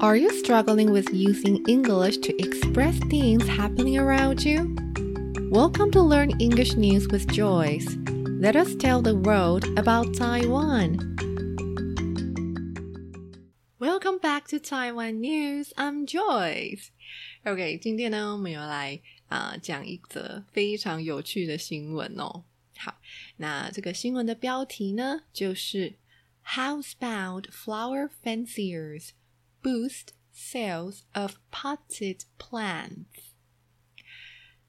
Are you struggling with using English to express things happening around you? Welcome to Learn English News with Joyce. Let us tell the world about Taiwan. Welcome back to Taiwan News. I'm Joyce. OK，今天呢，我们要来啊、呃、讲一则非常有趣的新闻哦。好，那这个新闻的标题呢，就是 Housebound flower fanciers boost sales of potted plants。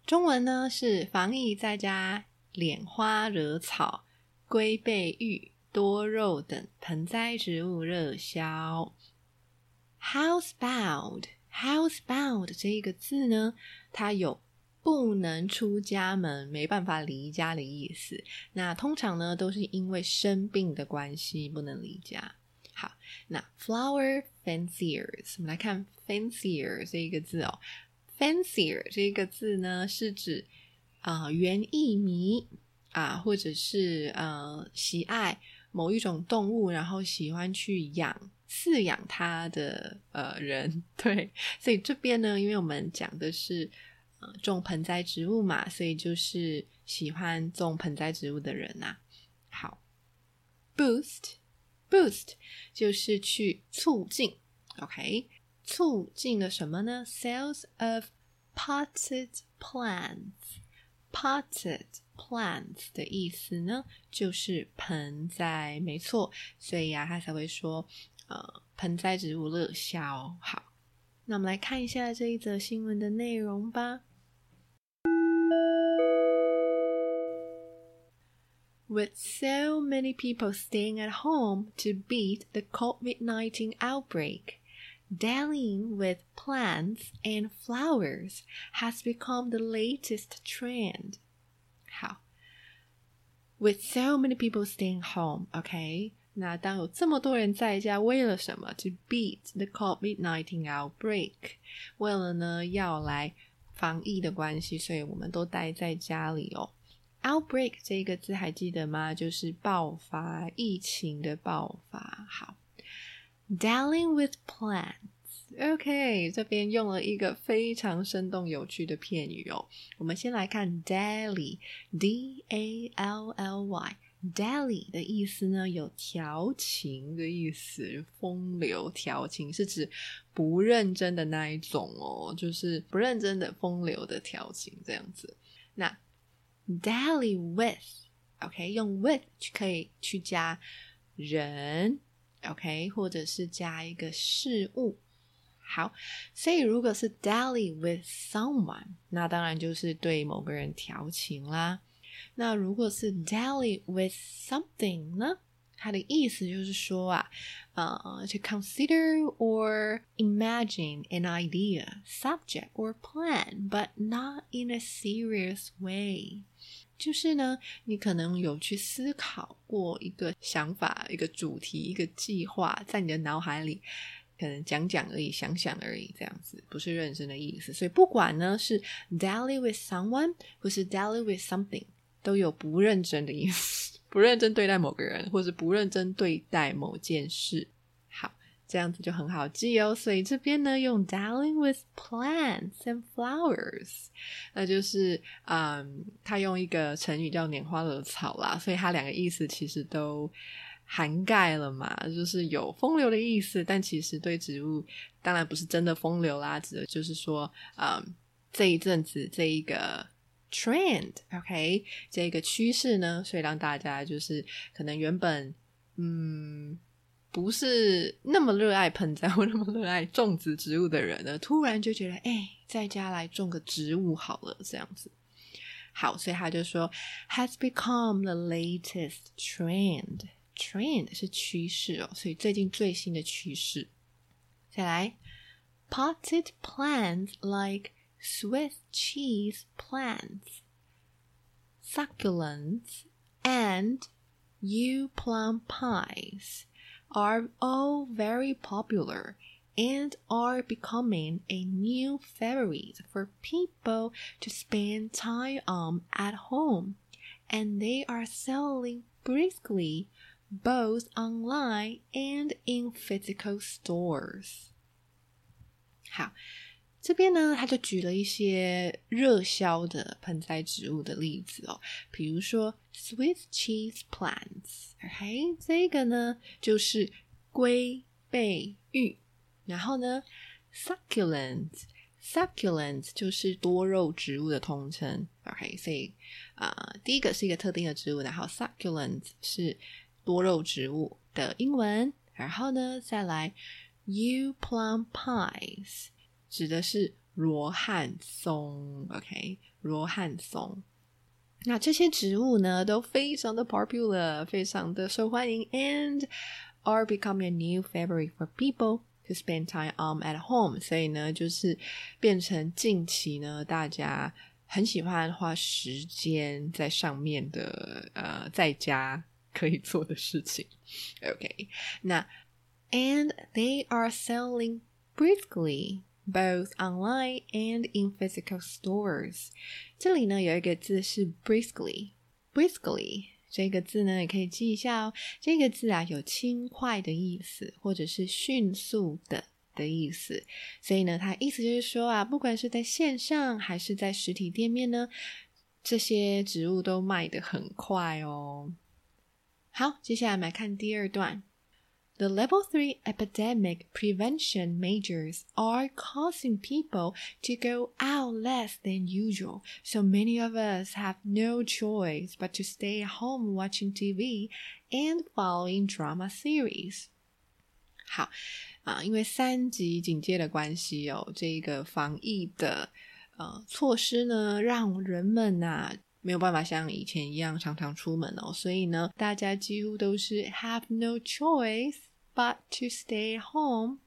中文呢是防疫在家拈花惹草、龟背芋、多肉等盆栽植物热销。Housebound，housebound 这个字呢，它有不能出家门、没办法离家的意思。那通常呢，都是因为生病的关系不能离家。好，那 flower fanciers，我们来看 fancier 这一个字哦。fancier 这一个字呢，是指啊、呃、园艺迷啊，或者是呃喜爱某一种动物，然后喜欢去养。饲养它的呃人，对，所以这边呢，因为我们讲的是种盆栽植物嘛，所以就是喜欢种盆栽植物的人呐、啊。好，boost boost 就是去促进 ，OK，促进了什么呢？Sales of potted plants，potted plants 的意思呢，就是盆栽，没错，所以呀、啊，他才会说。呃，盆栽植物热销。好，那我们来看一下这一则新闻的内容吧。With so many people staying at home to beat the COVID-19 outbreak, dallying with plants and flowers has become the latest trend. 好，With so many people staying home, okay? 那当有这么多人在家，为了什么？To beat the COVID-19 outbreak，为了呢要来防疫的关系，所以我们都待在家里哦。Outbreak 这个字还记得吗？就是爆发疫情的爆发。好 ，Dallying with plants. OK，这边用了一个非常生动有趣的片语哦。我们先来看 dally，D A L L Y。Dally 的意思呢，有调情的意思，风流调情是指不认真的那一种哦，就是不认真的风流的调情这样子。那 Dally with，OK，、用 with 去可以去加人，OK，或者是加一个事物。好，所以如果是 Dally with someone，那当然就是对某个人调情啦。那如果是 dally with something 呢？它的意思就是说啊，呃，to consider or imagine an idea, subject or plan, but not in a serious way。 就是呢，你可能有去思考过一个想法、一个主题、一个计划，在你的脑海里。可能讲讲而已，想想而已，这样子不是认真的意思。所以不管呢是 dally with someone 或是 dally with something。都有不认真的意思，不认真对待某个人，或是不认真对待某件事。这样子就很好记哦。所以这边呢，用 dallying with plants and flowers，那就是嗯，他用一个成语叫拈花惹草啦，所以它两个意思其实都涵盖了嘛，就是有风流的意思，但其实对植物当然不是真的风流啦，指的就是说，嗯，这一阵子这一个。trend，OK，、okay? 这个趋势呢，所以让大家就是可能原本嗯不是那么热爱盆栽或那么热爱种植植物的人呢，突然就觉得哎，在家来种个植物好了，这样子。好，所以他就说 has become the latest trend。trend 是趋势哦，所以最近最新的趋势。再来，potted plants like Swiss cheese plants, succulents, and yew plum pies are all very popular and are becoming a new favorite for people to spend time on at home. And they are selling briskly both online and in physical stores. 好，这边呢，他就举了一些热销的盆栽植物的例子哦，比如说 Swiss cheese OK，这个呢就是龟背玉，然后呢 Succulent，Succulent 就是多肉植物的通称，OK，所以啊，第一个是一个特定的植物，然后 Succulent 是多肉植物的英文，然后呢再来。U plum pies 指的是罗汉松，OK，罗汉松。那这些植物呢，都非常的 popular，非常的受欢迎，and are becoming a new favorite for people to spend time on at home。所以呢，就是变成近期呢，大家很喜欢花时间在上面的，呃，在家可以做的事情。OK，那。and they are selling briskly Both online and in physical stores。这里呢有一个字是 briskly，briskly 这个字呢也可以记一下哦。这个字啊有轻快的意思，或者是迅速的的意思。所以呢，它意思就是说啊，不管是在线上还是在实体店面呢，这些植物都卖得很快哦。好，接下来我们来看第二段。The level 3 epidemic prevention measures are causing people to go out less than usual, so many of us have no choice but to stay at home watching TV and following drama series. 好啊，因为三级警戒的关系哦，这个防疫的呃措施呢，让人们呐、啊、没有办法像以前一样常常出门哦，所以呢，大家几乎都是 have no choice。 But to stay home，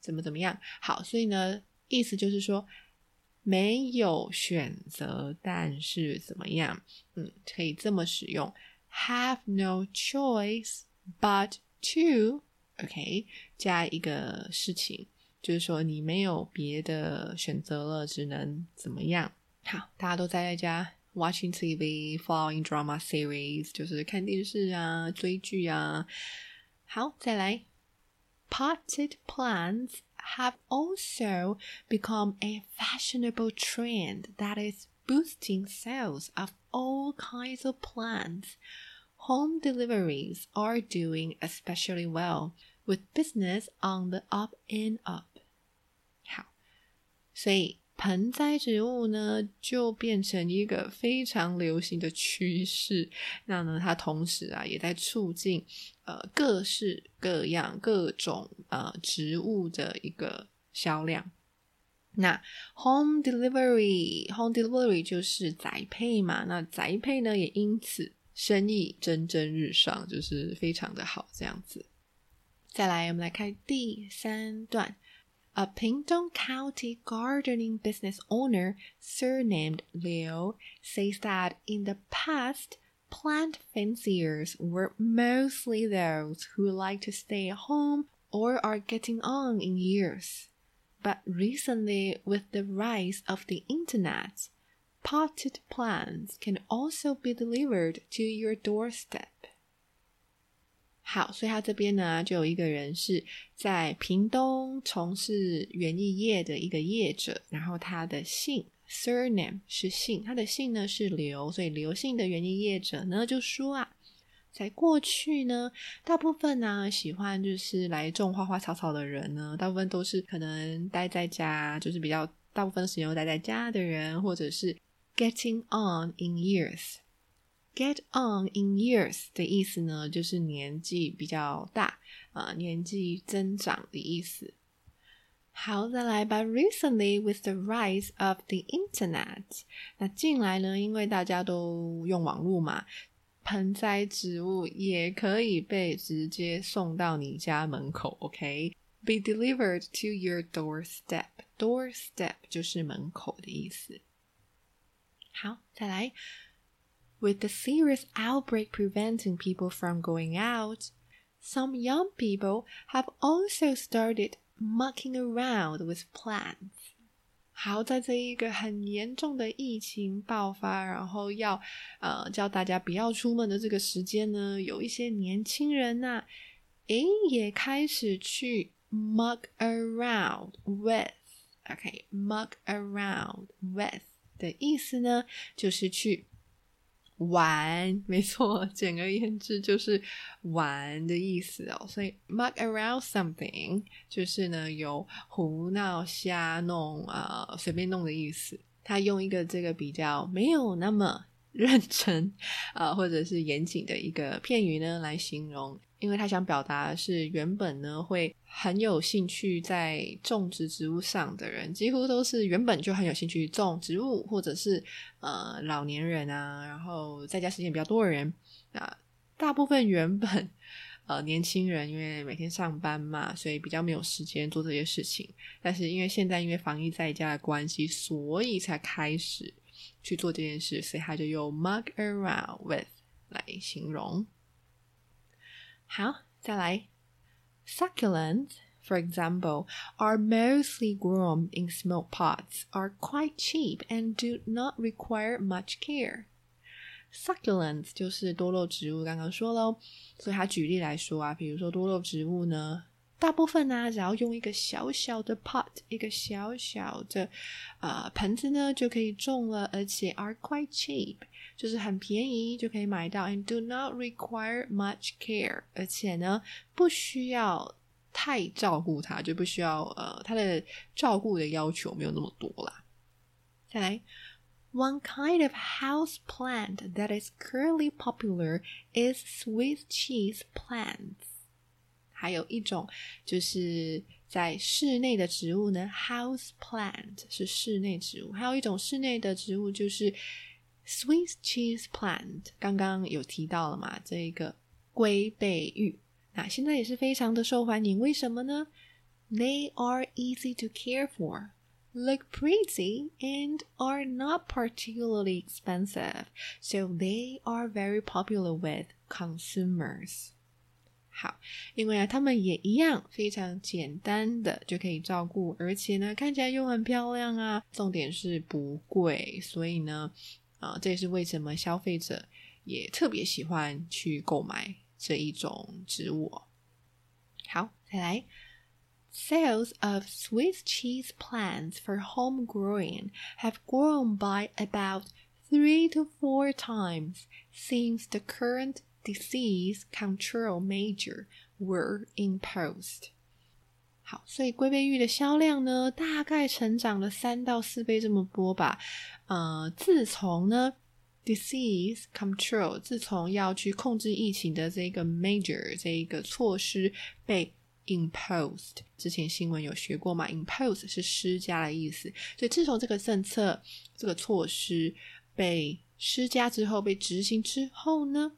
怎么怎么样？好，所以呢，意思就是说没有选择，但是怎么样？嗯，可以这么使用：have no choice but to，OK，加一个事情，就是说你没有别的选择了，只能怎么样？好，大家都在家 watching TV，following drama series，就是看电视啊，追剧啊。好，再来，potted plants have also become a fashionable trend that is boosting sales of all kinds of plants. Home deliveries are doing especially well, with business on the up and up. 好，所以 盆栽植物呢，就变成一个非常流行的趋势。那呢，它同时啊，也在促进呃各式各样各种呃植物的一个销量。那 home delivery，home delivery 就是宅配嘛。那宅配呢，也因此生意蒸蒸日上，就是非常的好这样子。再来，我们来看第三段。A Pingdong County gardening business owner surnamed Liu says that in the past, plant fanciers were mostly those who like to stay home or are getting on in years. But recently, with the rise of the internet, potted plants can also be delivered to your doorstep. 好，所以他这边呢，就有一个人是在屏东从事园艺业的一个业者，然后他的姓 surname 是姓，他的姓呢是刘，所以刘姓的园艺业者呢就说啊，在过去呢，大部分呢喜欢就是来种花花草草的人呢，大部分都是可能待在家，就是比较大部分时间都待在家的人，或者是 getting on in years。Get on in years 的意思呢，就是年纪比较大啊，年纪增长的意思。好，再来吧。Recently, with the rise of the internet，那近来呢，因为大家都用网络嘛，盆栽植物也可以被直接送到你家门口。OK，be delivered to your doorstep。Doorstep 就是门口的意思。好，再来。with the serious outbreak preventing people from going out, some young people have also started mucking around with plants. 好，在这一个很严重的疫情爆发，然后要呃叫大家不要出门的这个时间呢，有一些年轻人呐、啊，诶，也开始去 muck around with OK，mug around with 的意思呢，就是去 玩，没错，简而言之就是玩的意思哦。所以，muck around something 就是呢有胡闹、瞎弄啊、随便弄的意思。他用一个这个比较没有那么认真啊，或者是严谨的一个片语呢来形容。因为他想表达的是，原本呢会很有兴趣在种植植物上的人，几乎都是原本就很有兴趣种植物，或者是呃老年人啊，然后在家时间比较多的人啊。大部分原本呃年轻人，因为每天上班嘛，所以比较没有时间做这些事情。但是因为现在因为防疫在家的关系，所以才开始去做这件事，所以他就用 mug around with 来形容。好，再来，succulents, for example, are mostly grown in small pots, are quite cheap, and do not require much care. Succulents 就是多肉植物，刚刚说喽，所以他举例来说啊，比如说多肉植物呢，大部分呢，只要用一个小小的 pot，一个小小的呃盆子呢，就可以种了，而且 are quite cheap。 就是很便宜就可以买到，and do not require much care，而且呢不需要太照顾它，就不需要呃它的照顾的要求没有那么多啦。再来，One kind of house plant that is currently popular is Swiss cheese plants。还有一种就是在室内的植物呢，house plant 是室内植物，还有一种室内的植物就是。Swiss cheese plant 刚刚有提到了嘛？这一个龟背玉，那现在也是非常的受欢迎。为什么呢？They are easy to care for, look pretty, and are not particularly expensive, so they are very popular with consumers. 好，因为啊，它们也一样非常简单的就可以照顾，而且呢，看起来又很漂亮啊。重点是不贵，所以呢。啊，这也是为什么消费者也特别喜欢去购买这一种植物。好，再来，Sales of Swiss cheese plants for home growing have grown by about three to four times since the current disease control measure were imposed. 好，所以龟背玉的销量呢，大概成长了三到四倍这么多吧。呃，自从呢，disease control，自从要去控制疫情的这个 major 这一个措施被 imposed，之前新闻有学过嘛？impose 是施加的意思。所以自从这个政策、这个措施被施加之后，被执行之后呢，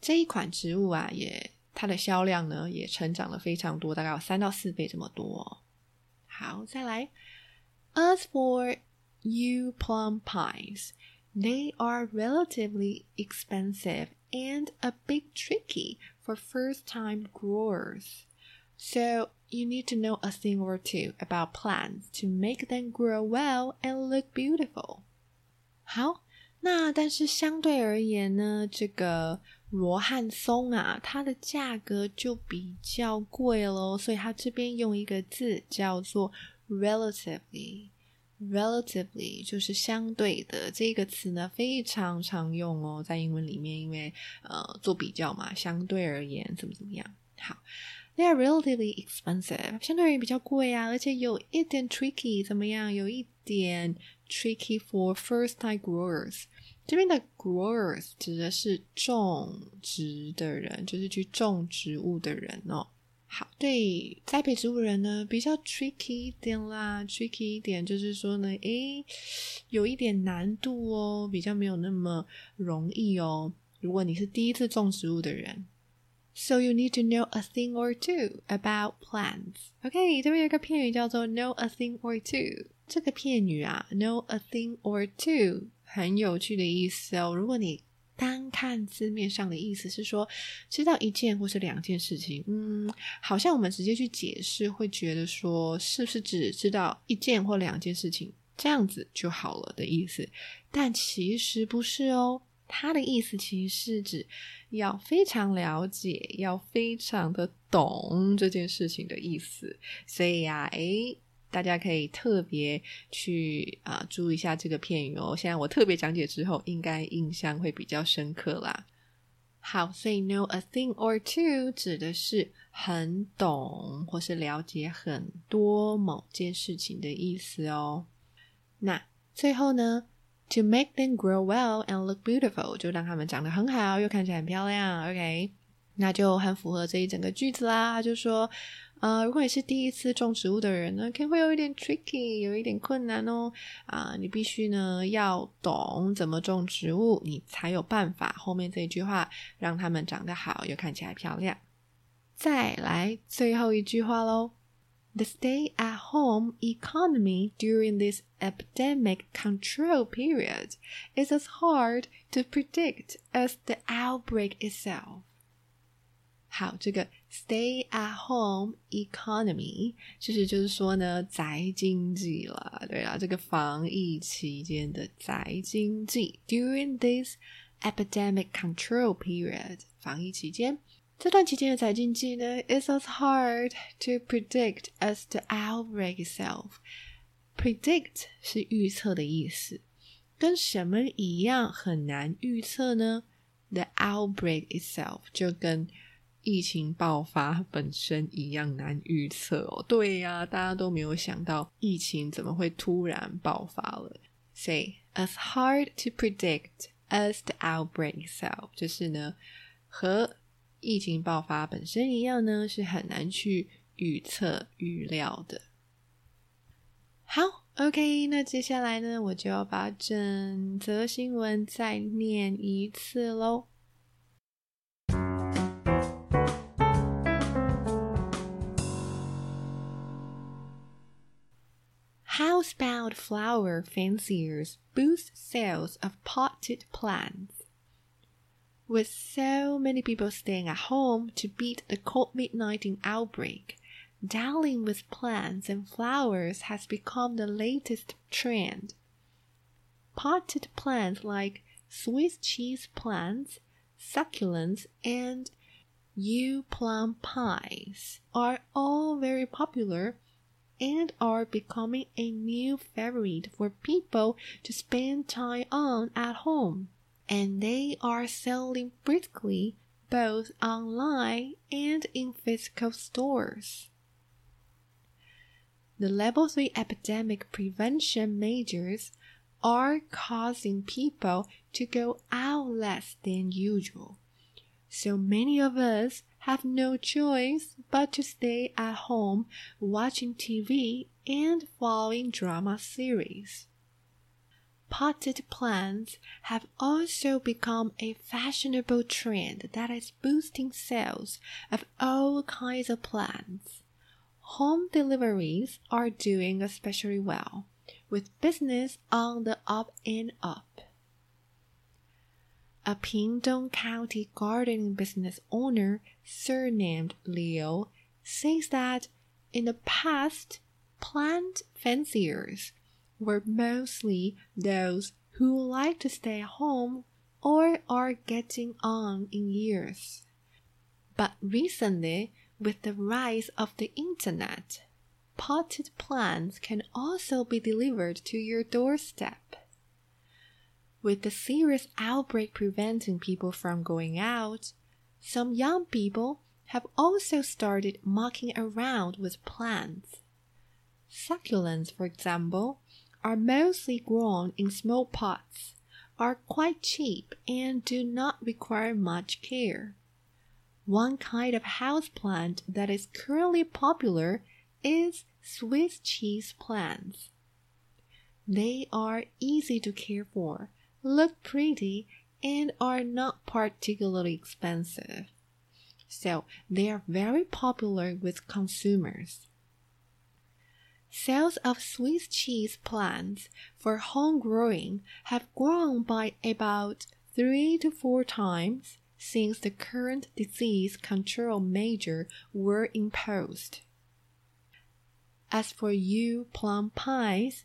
这一款植物啊，也。它的销量呢也成长了非常多，大概有三到四倍这么多。好，再来。As for U plum pies, they are relatively expensive and a bit tricky for first-time growers. So you need to know a thing or two about plants to make them grow well and look beautiful. 好，那但是相对而言呢，这个 罗汉松啊，它的价格就比较贵喽，所以它这边用一个字叫做 relatively，relatively 就是相对的这个词呢，非常常用哦，在英文里面，因为呃做比较嘛，相对而言怎么怎么样。好，they are relatively expensive，相对而言比较贵啊，而且有一点 tricky，怎么样？有一点 tricky for first-time growers。这边的 growers 指的是种植的人，就是去种植物的人哦。好，对栽培植物人呢比较 tricky 一点啦，tricky 一点就是说呢，诶，有一点难度哦，比较没有那么容易哦。如果你是第一次种植物的人，so you need to know a thing or two about plants。OK，这边有一个片语叫做 know a thing or two。这个片语啊，know a thing or two。很有趣的意思哦。如果你单看字面上的意思是说知道一件或是两件事情，嗯，好像我们直接去解释会觉得说是不是只知道一件或两件事情这样子就好了的意思？但其实不是哦。它的意思其实是指要非常了解，要非常的懂这件事情的意思。所以呀，诶。大家可以特别去啊注意一下这个片语哦。现在我特别讲解之后，应该印象会比较深刻啦。好，所以 know a thing or two 指的是很懂或是了解很多某件事情的意思哦。那最后呢，to make them grow well and look beautiful 就让他们长得很好，又看起来很漂亮。OK，那就很符合这一整个句子啦。就说。呃，如果你是第一次种植物的人呢，可能会有一点 tricky，有一点困难哦。啊，你必须呢要懂怎么种植物，你才有办法后面这一句话让它们长得好又看起来漂亮。再来最后一句话喽：The stay-at-home economy during this epidemic control period is as hard to predict as the outbreak itself. 好，这个 stay at home economy 其实就是说呢，宅经济了。对啦，这个防疫期间的宅经济，during this epidemic control period，防疫期间这段期间的宅经济呢，is as hard to predict as the outbreak itself。predict 是预测的意思，跟什么一样很难预测呢？The outbreak itself 就跟 疫情爆发本身一样难预测哦。对呀，大家都没有想到疫情怎么会突然爆发了。Say as hard to predict as the outbreak itself，就是呢，和疫情爆发本身一样呢，是很难去预测预料的。好，OK，那接下来呢，我就要把整则新闻再念一次喽。Housebound flower fanciers boost sales of potted plants. With so many people staying at home to beat the COVID 19 outbreak, dallying with plants and flowers has become the latest trend. Potted plants like Swiss cheese plants, succulents, and yew plum pies are all very popular and are becoming a new favorite for people to spend time on at home. And they are selling briskly both online and in physical stores. The level 3 epidemic prevention measures are causing people to go out less than usual. So many of us have no choice but to stay at home watching TV and following drama series. Potted plants have also become a fashionable trend that is boosting sales of all kinds of plants. Home deliveries are doing especially well, with business on the up and up a Pingdong County gardening business owner surnamed Liu, says that in the past, plant fanciers were mostly those who like to stay home or are getting on in years. But recently, with the rise of the internet, potted plants can also be delivered to your doorstep. With the serious outbreak preventing people from going out, some young people have also started mucking around with plants. Succulents, for example, are mostly grown in small pots, are quite cheap, and do not require much care. One kind of houseplant that is currently popular is Swiss cheese plants. They are easy to care for look pretty, and are not particularly expensive. So they are very popular with consumers. Sales of Swiss cheese plants for home growing have grown by about three to four times since the current disease control measure were imposed. As for yew plum pies,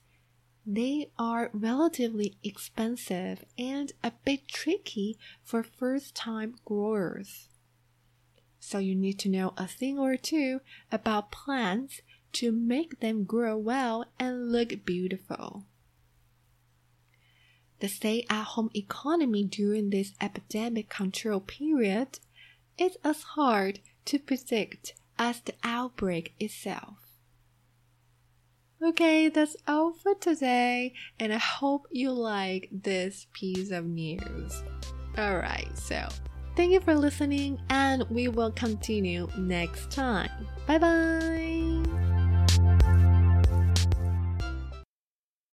they are relatively expensive and a bit tricky for first time growers. So you need to know a thing or two about plants to make them grow well and look beautiful. The stay at home economy during this epidemic control period is as hard to predict as the outbreak itself. Okay, that's all for today, and I hope you like this piece of news. Alright, so thank you for listening, and we will continue next time. Bye bye!